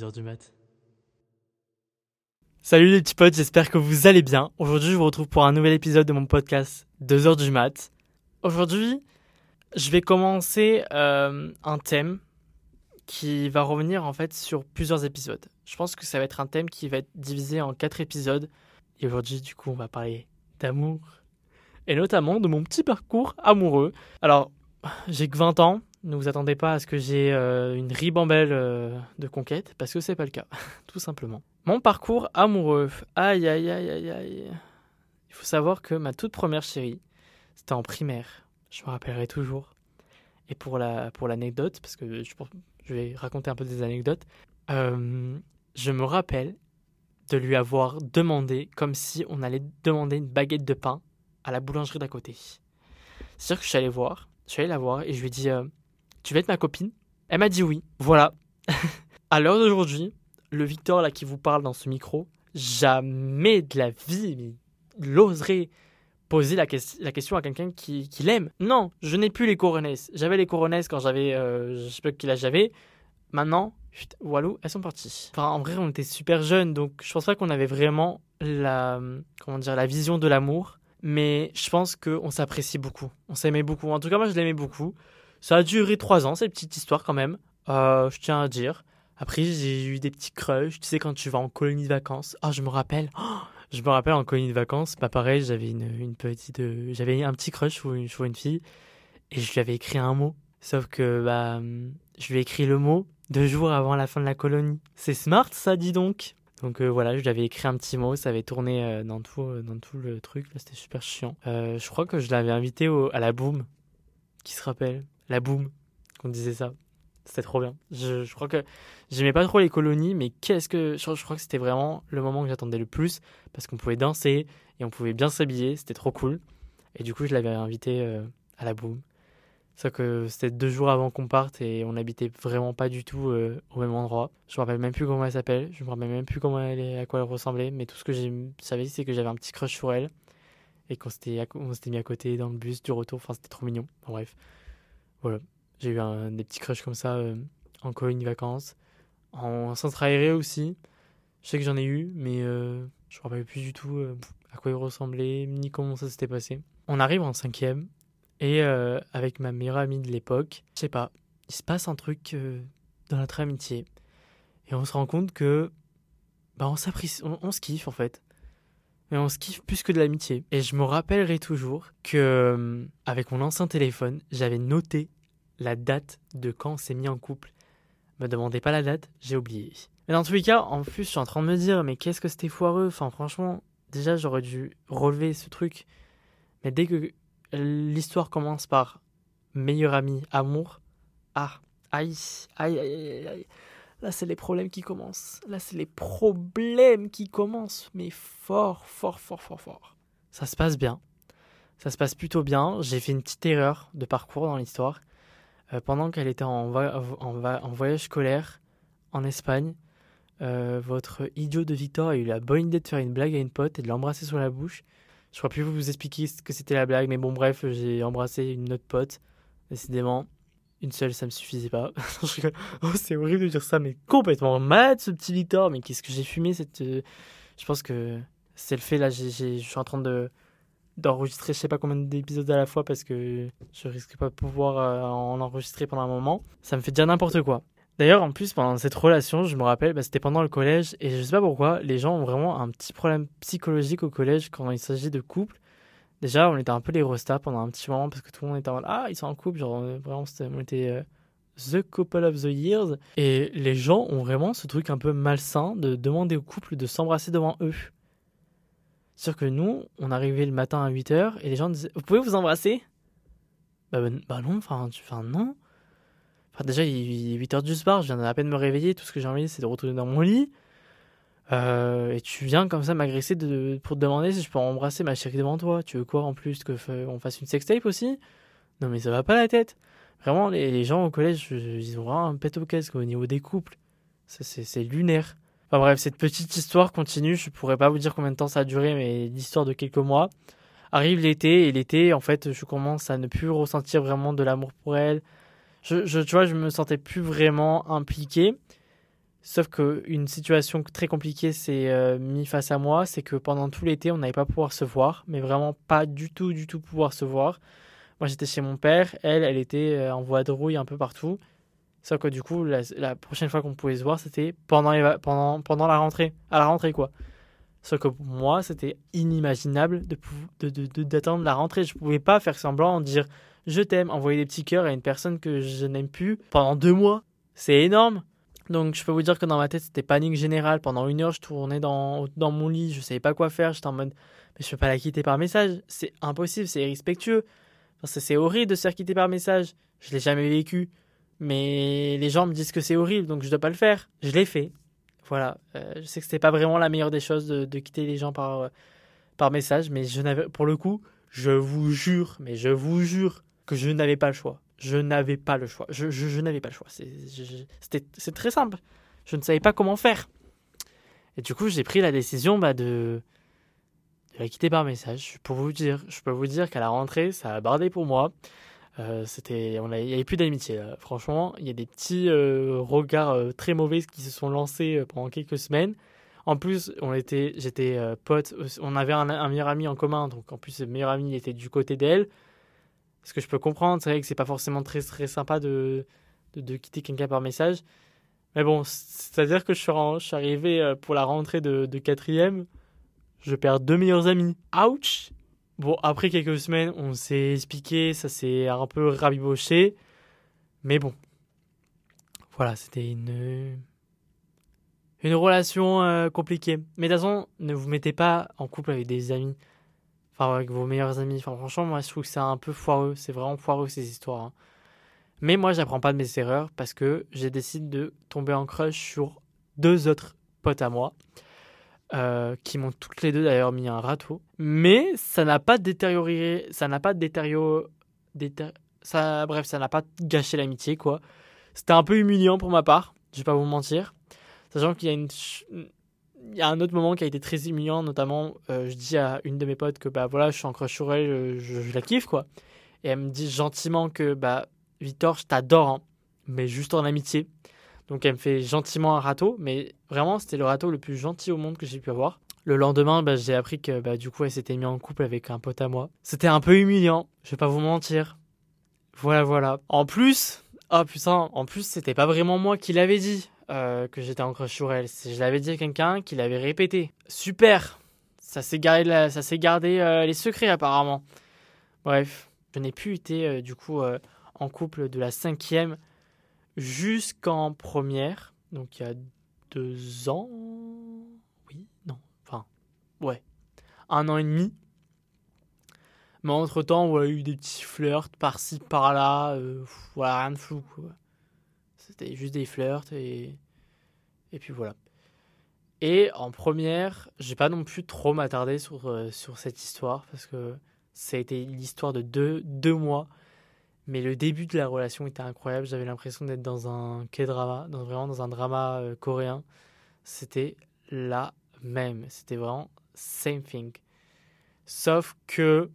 2h du mat. Salut les petits potes, j'espère que vous allez bien. Aujourd'hui, je vous retrouve pour un nouvel épisode de mon podcast 2h du mat. Aujourd'hui, je vais commencer euh, un thème qui va revenir en fait sur plusieurs épisodes. Je pense que ça va être un thème qui va être divisé en quatre épisodes. Et aujourd'hui, du coup, on va parler d'amour et notamment de mon petit parcours amoureux. Alors, j'ai que 20 ans, ne vous attendez pas à ce que j'ai euh, une ribambelle euh, de conquête, parce que c'est pas le cas, tout simplement. Mon parcours amoureux, aïe aïe aïe aïe aïe. Il faut savoir que ma toute première chérie, c'était en primaire. Je me rappellerai toujours. Et pour la pour l'anecdote, parce que je, je, vais raconter un peu des anecdotes, euh, je me rappelle de lui avoir demandé, comme si on allait demander une baguette de pain à la boulangerie d'à côté. C'est-à-dire que je suis allé voir, je suis allé la voir et je lui ai dit Tu veux être ma copine Elle m'a dit oui. Voilà. à l'heure d'aujourd'hui, le Victor là qui vous parle dans ce micro, jamais de la vie, il oserait poser la, question à quelqu'un qui, qui l'aime. Non, je n'ai plus les coronesses. J'avais les coronesses quand j'avais, euh, je sais pas quel âge j'avais. Maintenant, Walou, elles sont parties. Enfin, en vrai, on était super jeunes, donc je pense pas qu'on avait vraiment la, comment dire, la vision de l'amour mais je pense qu'on s'apprécie beaucoup. On s'aimait beaucoup. En tout cas, moi, je l'aimais beaucoup. Ça a duré trois ans, cette petite histoire quand même. Euh, je tiens à dire. Après, j'ai eu des petits crushs. Tu sais, quand tu vas en colonie de vacances. Ah, je me rappelle. je me rappelle en colonie de vacances. Pas pareil, j'avais une, petite. Euh, j'avais un petit crush sur une, fille. Et je lui avais écrit un mot. Sauf que, bah, je lui ai écrit le mot deux jours avant la fin de la colonie. C'est smart, ça, dis donc. Donc euh, voilà, je lui avais écrit un petit mot, ça avait tourné dans, tout, dans tout le truc, c'était super chiant. je crois que je l'avais invité à la boom, qui se rappelle? La boom, qu'on disait ça. C'était trop bien. Je, crois que j'aimais pas trop les colonies, mais qu'est-ce que. Je, crois que c'était vraiment le moment que j'attendais le plus, parce qu'on pouvait danser et on pouvait bien s'habiller, c'était trop cool. Et du coup, je l'avais invité à la boom. C'est que c'était deux jours avant qu'on parte et on n'habitait vraiment pas du tout euh, au même endroit. Je me rappelle même plus comment elle s'appelle, je me rappelle même plus comment elle à quoi elle ressemblait, mais tout ce que je savais c'est que j'avais un petit crush sur elle et qu'on s'était mis à côté dans le bus du retour, enfin c'était trop mignon. bref, voilà, j'ai eu un, des petits crushs comme ça euh, en colonie vacances, en centre aéré aussi. Je sais que j'en ai eu, mais euh, je me rappelle plus du tout à quoi il ressemblait ni comment ça s'était passé. On arrive en cinquième et euh, avec ma meilleure amie de l'époque, je sais pas, il se passe un truc euh, dans notre amitié. Et on se rend compte que bah on, on, on se kiffe en fait. Mais on se kiffe plus que de l'amitié. Et je me rappellerai toujours que euh, avec mon ancien téléphone, j'avais noté la date de quand on s'est mis en couple. Me demandez pas la date, j'ai oublié. Mais dans tous les cas, en plus, je suis en train de me dire, mais qu'est-ce que c'était foireux. Enfin, franchement, déjà, j'aurais dû relever ce truc. Mais dès que l'histoire commence par meilleur ami, amour. Ah, aïe, aïe, aïe, aïe. Là, c'est les problèmes qui commencent. Là, c'est les problèmes qui commencent. Mais fort, fort, fort, fort, fort. Ça se passe bien. Ça se passe plutôt bien. J'ai fait une petite erreur de parcours dans l'histoire. Euh, pendant qu'elle était en, voyage scolaire en Espagne, euh, votre idiot de Victor a eu la bonne idée de faire une blague à une pote et de l'embrasser sur la bouche. Je crois plus vous expliquer ce que c'était la blague, mais bon, bref, j'ai embrassé une autre pote. Décidément, une seule, ça me suffisait pas. oh, c'est horrible de dire ça, mais complètement malade ce petit Victor. Mais qu'est-ce que j'ai fumé cette. Euh, je pense que c'est le fait là. Je suis en train de d'enregistrer je sais pas combien d'épisodes à la fois parce que je risque pas de pouvoir euh, en enregistrer pendant un moment. Ça me fait dire n'importe quoi. D'ailleurs, en plus, pendant cette relation, je me rappelle, bah, c'était pendant le collège, et je sais pas pourquoi, les gens ont vraiment un petit problème psychologique au collège quand il s'agit de couple. Déjà, on était un peu les restas pendant un petit moment, parce que tout le monde était en mode Ah, ils sont en couple, genre vraiment, on était euh, the couple of the years. Et les gens ont vraiment ce truc un peu malsain de demander au couple de s'embrasser devant eux. C'est-à-dire que nous, on arrivait le matin à 8h, et les gens disaient Vous pouvez vous embrasser? Bah, bah, bah non, enfin, non déjà, il est 8 h du soir, je viens à peine me réveiller. Tout ce que j'ai envie, c'est de retourner dans mon lit. Euh, et tu viens comme ça m'agresser de, pour te demander si je peux embrasser ma chérie devant toi. Tu veux quoi en plus Que on fasse une sextape aussi? Non, mais ça va pas la tête. Vraiment, les, gens au collège, ils ont vraiment un pet au casque au niveau des couples. C'est lunaire. Enfin bref, cette petite histoire continue. Je pourrais pas vous dire combien de temps ça a duré, mais l'histoire de quelques mois. Arrive l'été, et l'été, en fait, je commence à ne plus ressentir vraiment de l'amour pour elle je, tu vois, je me sentais plus vraiment impliqué. Sauf qu'une situation très compliquée s'est euh, mise face à moi, c'est que pendant tout l'été, on n'allait pas pouvoir se voir, mais vraiment pas du tout, du tout pouvoir se voir. Moi, j'étais chez mon père, elle, elle était euh, en voie de rouille un peu partout. Sauf que du coup, la, prochaine fois qu'on pouvait se voir, c'était pendant, la rentrée, à la rentrée quoi. Sauf que pour moi, c'était inimaginable d'attendre de, de, la rentrée. Je pouvais pas faire semblant, dire je t'aime, envoyer des petits cœurs à une personne que je n'aime plus pendant deux mois. C'est énorme. Donc je peux vous dire que dans ma tête, c'était panique générale. Pendant une heure, je tournais dans, dans mon lit, je savais pas quoi faire. J'étais en mode, mais je peux pas la quitter par message. C'est impossible, c'est irrespectueux. C'est horrible de se faire quitter par message. Je l'ai jamais vécu. Mais les gens me disent que c'est horrible, donc je dois pas le faire. Je l'ai fait. Voilà. Euh, je sais que c'était pas vraiment la meilleure des choses de, quitter les gens par, euh, par message, mais je pour le coup, je vous jure, mais je vous jure que je n'avais pas le choix je n'avais pas le choix. Je, n'avais pas le choix. C'est très simple. Je ne savais pas comment faire. Et du coup, j'ai pris la décision bah, de, de, la quitter par message. Pour vous dire, je peux vous dire qu'à la rentrée, ça a bardé pour moi. Euh, il n'y avait plus d'amitié. Franchement, il y a des petits euh, regards euh, très mauvais qui se sont lancés pendant quelques semaines. En plus, on était, j'étais pote, on avait un, un, meilleur ami en commun, donc en plus, le meilleur ami était du côté d'elle. Ce que je peux comprendre, c'est vrai que c'est pas forcément très, très sympa de, de, quitter quelqu'un par message. Mais bon, c'est-à-dire que je suis, je suis, arrivé euh, pour la rentrée de, de quatrième, je perds deux meilleurs amis. Ouch Bon, après quelques semaines, on s'est expliqué, ça s'est un peu rabiboché. Mais bon, voilà, c'était une, une relation euh, compliquée. Mais de toute façon, ne vous mettez pas en couple avec des amis avec vos meilleurs amis. Enfin, franchement, moi, je trouve que c'est un peu foireux. C'est vraiment foireux, ces histoires. Hein. Mais moi, j'apprends pas de mes erreurs parce que j'ai décidé de tomber en crush sur deux autres potes à moi. Euh, qui m'ont toutes les deux d'ailleurs mis un râteau. Mais ça n'a pas détérioré, ça n'a pas détérioré, ça, bref, ça n'a pas gâché l'amitié quoi. C'était un peu humiliant pour ma part, je vais pas vous mentir. Sachant qu'il y a une, il y a un autre moment qui a été très humiliant, notamment, euh, je dis à une de mes potes que bah voilà, je suis en crush sur elle, je, la kiffe quoi. Et elle me dit gentiment que bah Victor, je t'adore, hein, mais juste en amitié. Donc elle me fait gentiment un râteau, mais vraiment c'était le râteau le plus gentil au monde que j'ai pu avoir. Le lendemain, bah, j'ai appris que bah, du coup elle s'était mise en couple avec un pote à moi. C'était un peu humiliant, je vais pas vous mentir. Voilà, voilà. En plus, oh putain, en plus c'était pas vraiment moi qui l'avais dit. Euh, que j'étais en crush sur elle. Je l'avais dit à quelqu'un qui l'avait répété. Super Ça s'est gardé, ça gardé euh, les secrets apparemment. Bref, je n'ai plus été euh, du coup en couple de la cinquième jusqu'en première. Donc il y a deux ans. Oui, non. Enfin, ouais. Un an et demi. Mais entre temps, on a eu des petits flirts par-ci, par-là. voilà, rien de flou. Quoi. C'était juste des flirts et, et puis voilà. Et en première, j'ai pas non plus trop m'attarder sur, euh, sur cette histoire parce que ça a été l'histoire de deux, deux mois. Mais le début de la relation était incroyable. J'avais l'impression d'être dans un K-drama, dans, vraiment dans un drama euh, coréen. C'était la même. C'était vraiment same thing. Sauf que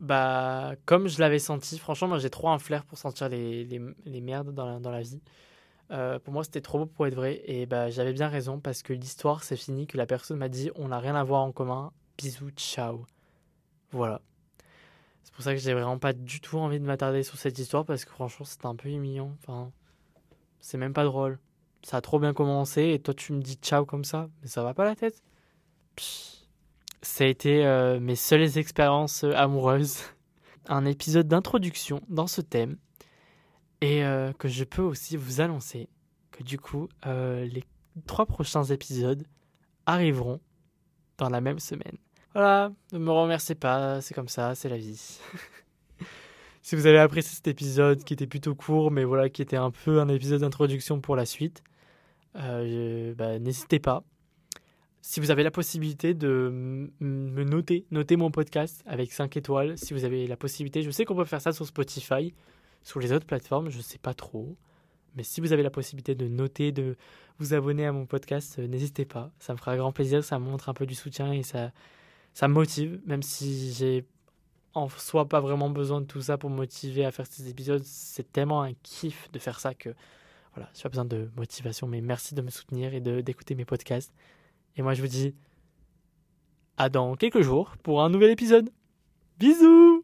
bah, comme je l'avais senti, franchement, moi j'ai trop un flair pour sentir les, les, les merdes dans la, dans la vie. Euh, pour moi, c'était trop beau pour être vrai. Et bah, j'avais bien raison parce que l'histoire, c'est fini, que la personne m'a dit on n'a rien à voir en commun. Bisous, ciao. Voilà. C'est pour ça que j'ai vraiment pas du tout envie de m'attarder sur cette histoire parce que franchement, c'était un peu humiliant. Enfin, c'est même pas drôle. Ça a trop bien commencé et toi, tu me dis ciao comme ça, mais ça va pas la tête. Ça a été euh, mes seules expériences euh, amoureuses. Un épisode d'introduction dans ce thème. Et euh, que je peux aussi vous annoncer que du coup, les trois prochains épisodes arriveront dans la même semaine. Voilà, ne me remerciez pas, c'est comme ça, c'est la vie. si vous avez apprécié cet épisode qui était plutôt court, mais voilà, qui était un peu un épisode d'introduction pour la suite, bah, n'hésitez pas si vous avez la possibilité de me noter, noter mon podcast avec 5 étoiles, si vous avez la possibilité, je sais qu'on peut faire ça sur Spotify, sur les autres plateformes, je ne sais pas trop. Mais si vous avez la possibilité de noter, de vous abonner à mon podcast, euh, n'hésitez pas. Ça me fera grand plaisir, ça montre un peu du soutien et ça, ça me motive, même si j'ai en soi pas vraiment besoin de tout ça pour me motiver à faire ces épisodes. C'est tellement un kiff de faire ça que voilà, j'ai pas besoin de motivation, mais merci de me soutenir et d'écouter mes podcasts. Et moi, je vous dis à dans quelques jours pour un nouvel épisode. Bisous